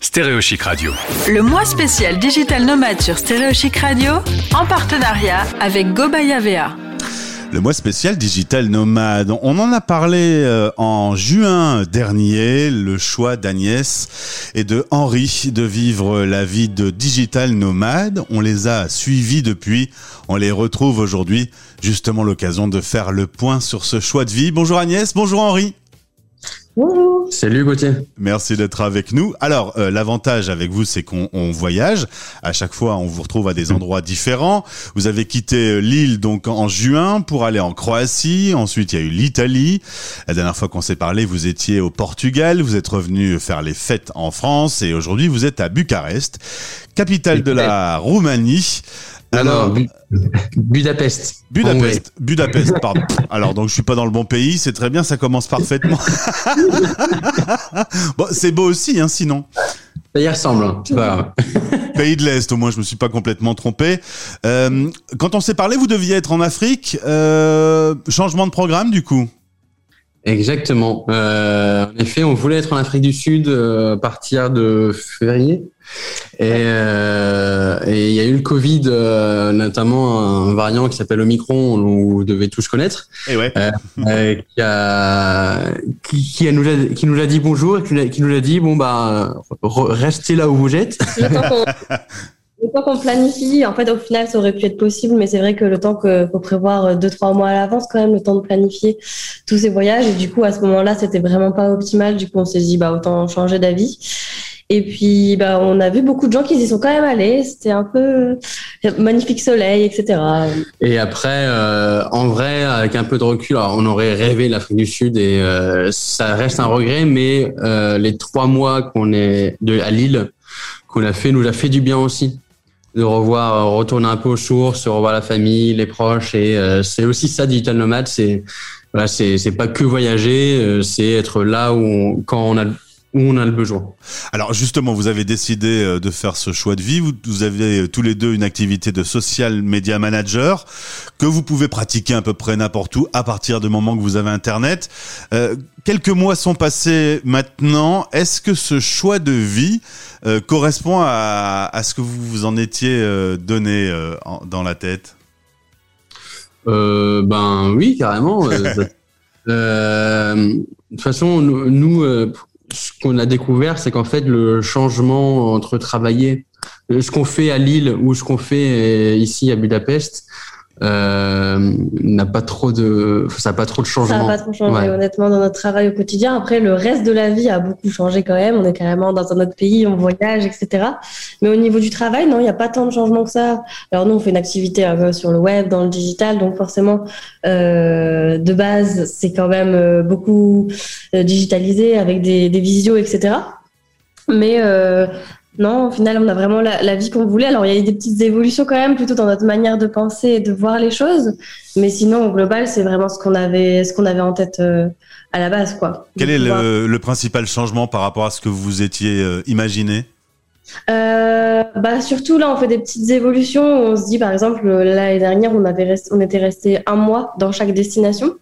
Stéréochic Radio. Le mois spécial Digital Nomade sur Stéréochic Radio en partenariat avec Gobaya VA. Le mois spécial Digital Nomade. On en a parlé euh, en juin dernier, le choix d'Agnès et de Henri de vivre la vie de Digital Nomade. On les a suivis depuis, on les retrouve aujourd'hui. Justement l'occasion de faire le point sur ce choix de vie. Bonjour Agnès, bonjour Henri. Bonjour. Salut Gauthier. Merci d'être avec nous. Alors, euh, l'avantage avec vous, c'est qu'on voyage. À chaque fois, on vous retrouve à des endroits différents. Vous avez quitté euh, l'île donc en juin pour aller en Croatie. Ensuite, il y a eu l'Italie. La dernière fois qu'on s'est parlé, vous étiez au Portugal. Vous êtes revenu faire les fêtes en France et aujourd'hui, vous êtes à Bucarest, capitale de la Roumanie. Alors, Budapest. Budapest. Budapest, pardon. Alors, donc, je suis pas dans le bon pays. C'est très bien, ça commence parfaitement. bon, c'est beau aussi, hein, sinon. Ça y ressemble. Hein. Pays de l'Est, au moins, je me suis pas complètement trompé. Euh, quand on s'est parlé, vous deviez être en Afrique. Euh, changement de programme, du coup? Exactement. Euh, en effet, on voulait être en Afrique du Sud euh, à partir de février. Et euh, il y a eu le Covid, euh, notamment un variant qui s'appelle Omicron, vous devez tous connaître, et eh ouais. euh, qui, a, qui, qui, a nous a, qui nous a dit bonjour et qui nous a dit bon bah restez là où vous êtes. Le temps qu'on planifie, en fait, au final, ça aurait pu être possible, mais c'est vrai que le temps qu'il faut prévoir deux, trois mois à l'avance, quand même, le temps de planifier tous ces voyages. Et du coup, à ce moment-là, c'était vraiment pas optimal. Du coup, on s'est dit, bah, autant changer d'avis. Et puis, bah, on a vu beaucoup de gens qui y sont quand même allés. C'était un peu magnifique soleil, etc. Et après, euh, en vrai, avec un peu de recul, on aurait rêvé l'Afrique du Sud et euh, ça reste un regret, mais euh, les trois mois qu'on est à Lille, qu'on a fait, nous a fait du bien aussi de revoir, euh, retourner un peu aux sources, revoir la famille, les proches. Et euh, c'est aussi ça, digital nomade. C'est voilà, c'est pas que voyager, euh, c'est être là où on, quand on a où on a le besoin. Alors justement, vous avez décidé de faire ce choix de vie. Vous, vous avez tous les deux une activité de social media manager que vous pouvez pratiquer à peu près n'importe où à partir du moment que vous avez Internet. Euh, quelques mois sont passés maintenant. Est-ce que ce choix de vie euh, correspond à, à, ce que vous vous en étiez euh, donné en, dans la tête? Ben oui, carrément. de toute façon, nous, ce qu'on a découvert, c'est qu'en fait, le changement entre travailler, ce qu'on fait à Lille ou ce qu'on fait ici à Budapest, euh, n'a pas trop de, ça n'a pas trop de changement. Ça n'a pas trop changé, honnêtement, dans notre travail au quotidien. Après, le reste de la vie a beaucoup changé quand même. On est carrément dans un autre pays, on voyage, etc. Mais au niveau du travail, non, il n'y a pas tant de changements que ça. Alors nous, on fait une activité euh, sur le web, dans le digital, donc forcément, euh, de base, c'est quand même euh, beaucoup digitalisé avec des, des visios, etc. Mais euh, non, au final, on a vraiment la, vie qu'on voulait. Alors, il y a eu des petites évolutions quand même, plutôt dans notre manière de penser et de voir les choses. Mais sinon, au global, c'est vraiment ce qu'on avait, ce qu'on avait en tête euh, à la base, quoi. Quel est le, le, principal changement par rapport à ce que vous étiez euh, imaginé? Euh, bah surtout là, on fait des petites évolutions. On se dit, par exemple, l'année dernière, on avait on était resté un mois dans chaque destination,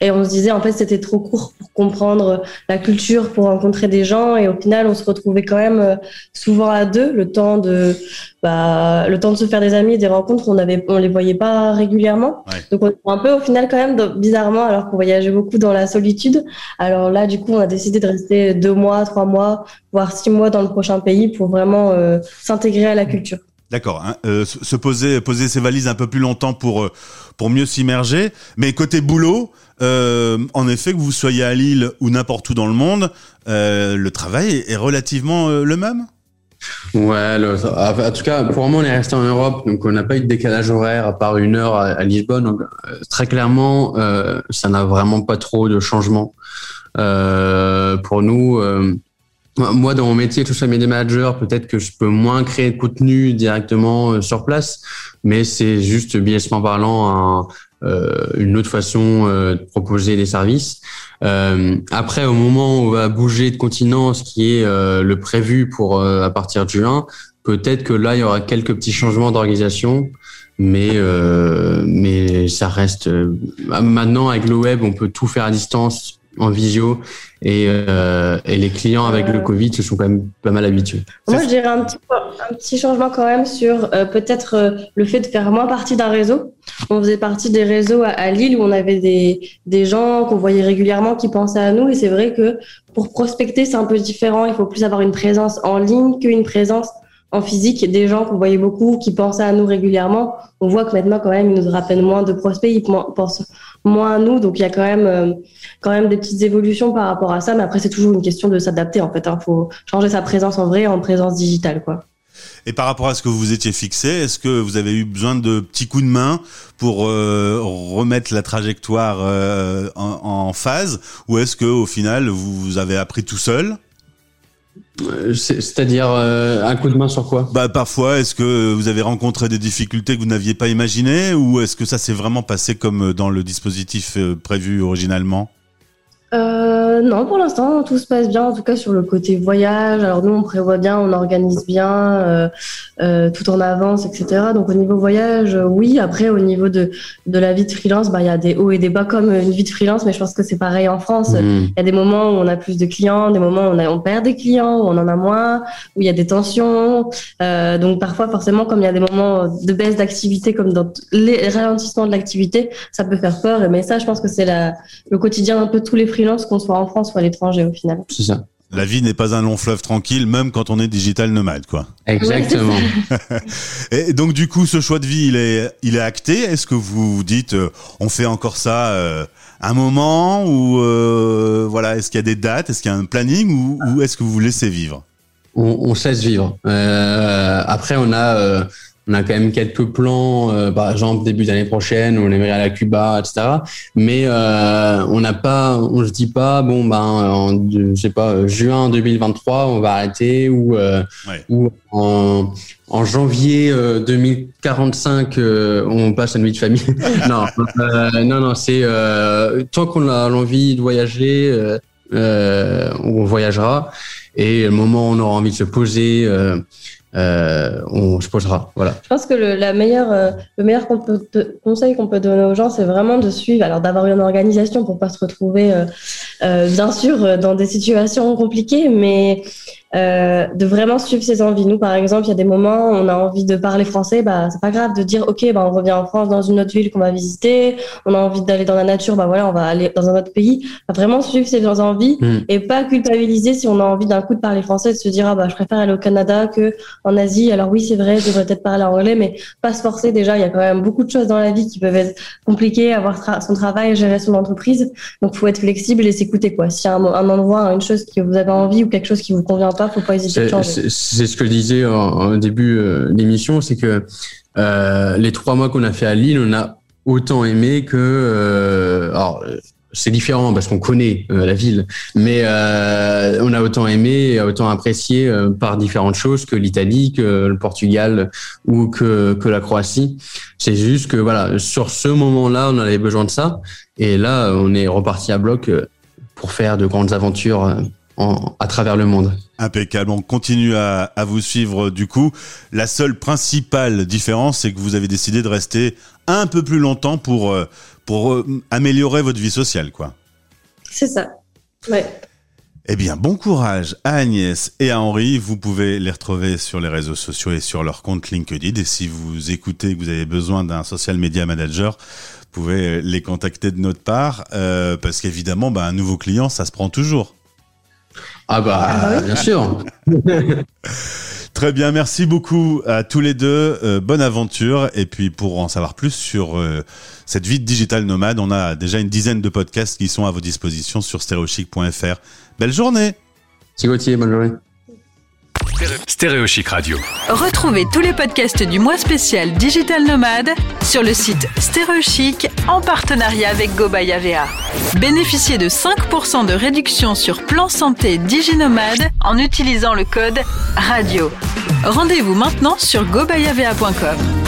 et on se disait en fait c'était trop court pour comprendre la culture, pour rencontrer des gens, et au final, on se retrouvait quand même euh, souvent à deux, le temps de bah, le temps de se faire des amis, des rencontres, on avait, on les voyait pas régulièrement. Donc, on un peu au final quand même bizarrement, alors qu'on voyageait beaucoup dans la solitude. Alors là, du coup, on a décidé de rester deux mois, trois mois, voire six mois dans le prochain pays pour vraiment euh, s'intégrer à la culture. D'accord. Hein, euh, se poser, poser ses valises un peu plus longtemps pour euh, pour mieux s'immerger. Mais côté boulot, euh, en effet, que vous soyez à Lille ou n'importe où dans le monde, le travail est relativement le même? Ouais, en tout cas, pour moi, on est resté en Europe, donc on n'a pas eu de décalage horaire à part une heure à, Lisbonne. Donc, très clairement, euh, ça n'a vraiment pas trop de changement euh, pour nous. Moi, dans mon métier, tout ça, des managers, peut-être que je peux moins créer de contenu directement euh, sur place, mais c'est juste biaisement parlant euh, une autre façon euh, de proposer des services. Après, au moment où on va bouger de continent, ce qui est le prévu pour à partir de juin, peut-être que là, il y aura quelques petits changements d'organisation, mais mais ça reste. maintenant, avec le web, on peut tout faire à distance en visio et, euh, et les clients avec le Covid se sont quand même pas mal habitués. Moi, je dirais un petit, changement quand même sur euh, peut-être euh, le fait de faire moins partie d'un réseau. On faisait partie des réseaux à, à Lille où on avait des, des gens qu'on voyait régulièrement qui pensaient à nous et c'est vrai que pour prospecter, c'est un peu différent. Il faut plus avoir une présence en ligne qu'une présence en physique, des gens qu'on voyait beaucoup, qui pensaient à nous régulièrement, on voit que maintenant quand même ils nous rappellent moins de prospects, ils pensent moins à nous, donc il y a quand même euh, quand même des petites évolutions par rapport à ça, mais après c'est toujours une question de s'adapter en fait. Il hein. faut changer sa présence en vrai en présence digitale quoi. Et par rapport à ce que vous étiez fixé, est-ce que vous avez eu besoin de petits coups de main pour euh, remettre la trajectoire euh, en, phase, ou est-ce que au final vous avez appris tout seul? C'est-à-dire euh, un coup de main sur quoi? Bah parfois, est-ce que vous avez rencontré des difficultés que vous n'aviez pas imaginées ou est-ce que ça s'est vraiment passé comme dans le dispositif euh, prévu originalement? Euh, non, pour l'instant, tout se passe bien, en tout cas sur le côté voyage. Alors nous, on prévoit bien, on organise bien, euh, euh, tout en avance, etc. Donc au niveau voyage, oui. Après, au niveau de, de la vie de freelance, bah il y a des hauts et des bas comme une vie de freelance, mais je pense que c'est pareil en France. Mmh. Il y a des moments où on a plus de clients, des moments où on, a, on perd des clients, où on en a moins, où il y a des tensions. Euh, donc parfois, forcément, comme il y a des moments de baisse d'activité, comme dans les ralentissements de l'activité, ça peut faire peur. Mais ça, je pense que c'est le quotidien un peu de tous les freelances qu'on soit en France ou à l'étranger au final. C'est ça. La vie n'est pas un long fleuve tranquille, même quand on est digital nomade, quoi. Exactement. et donc du coup, ce choix de vie, il est, il est acté? Est-ce que vous vous dites, euh, on fait encore ça euh, un moment ou euh, voilà, est-ce qu'il y a des dates, est-ce qu'il y a un planning ou, ou est-ce que vous laissez vivre? On, on cesse vivre. Euh, après, on a on a quand même quelques plans, euh, par exemple début d'année prochaine, on aimerait aller à Cuba, etc. Mais euh, on n'a pas, on se dit pas, bon ben, en, je sais pas, juin 2023, on va arrêter ou euh, ou en, en janvier 2045, on passe à une vie de famille. non, non, non, c'est tant qu'on a l'envie de voyager, on voyagera. Et le moment où on aura envie de se poser euh, on se posera. Voilà. Je pense que le, la meilleure, euh, le meilleur conseil qu'on peut donner aux gens, c'est vraiment de suivre, alors d'avoir une organisation pour pas se retrouver, euh, euh bien sûr, dans des situations compliquées, mais euh, de vraiment suivre ses envies. Nous, par exemple, il y a des moments où on a envie de parler français, bah c'est pas grave de dire ok, bah on revient en France dans une autre ville qu'on va visiter. On a envie d'aller dans la nature, bah voilà, on va aller dans un autre pays. Bah, vraiment suivre ses envies mm. et pas culpabiliser si on a envie d'un coup de parler français, de se dire ah bah je préfère aller au Canada que en Asie. Alors oui, c'est vrai, je devrais peut-être parler anglais, mais pas se forcer. Déjà, il y a quand même beaucoup de choses dans la vie qui peuvent être compliquées, avoir son travail, gérer son entreprise. Donc faut être flexible et s'écouter quoi. S'il y a un, un endroit, une chose que vous avez envie ou quelque chose qui vous convient faut pas hésiter C'est ce que je disais en, début euh, d'émission, c'est que euh, les trois mois qu'on a fait à Lille, on a autant aimé que. Euh, alors, c'est différent parce qu'on connaît la ville, mais on a autant aimé autant apprécié par différentes choses que l'Italie, que le Portugal ou que, que la Croatie. C'est juste que voilà, sur ce moment-là, on avait besoin de ça, et là, on est reparti à bloc pour faire de grandes aventures à travers le monde. Impeccable. On continue à, à, vous suivre du coup. La seule principale différence, c'est que vous avez décidé de rester un peu plus longtemps pour, euh, pour euh, améliorer votre vie sociale, quoi. C'est ça. Ouais. Eh bien, bon courage à Agnès et à Henri. Vous pouvez les retrouver sur les réseaux sociaux et sur leur compte LinkedIn. Et si vous écoutez, que vous avez besoin d'un social media manager, vous pouvez les contacter de notre part, euh, parce qu'évidemment, bah, un nouveau client, ça se prend toujours. Ah bah, ah bah bien sûr. Très bien, merci beaucoup à tous les deux. Euh, bonne aventure. Et puis pour en savoir plus sur euh, cette vie de digital nomade, on a déjà une dizaine de podcasts qui sont à vos dispositions sur stereochic.fr. Belle journée. C'est Gauthier, bonne journée. Stéréochic Radio. Retrouvez tous les podcasts du mois spécial Digital Nomade sur le site Stéréochic en partenariat avec GoBayavea. Bénéficiez de 5% de réduction sur plan santé DigiNomade en utilisant le code RADIO. Rendez-vous maintenant sur gobayavea.com.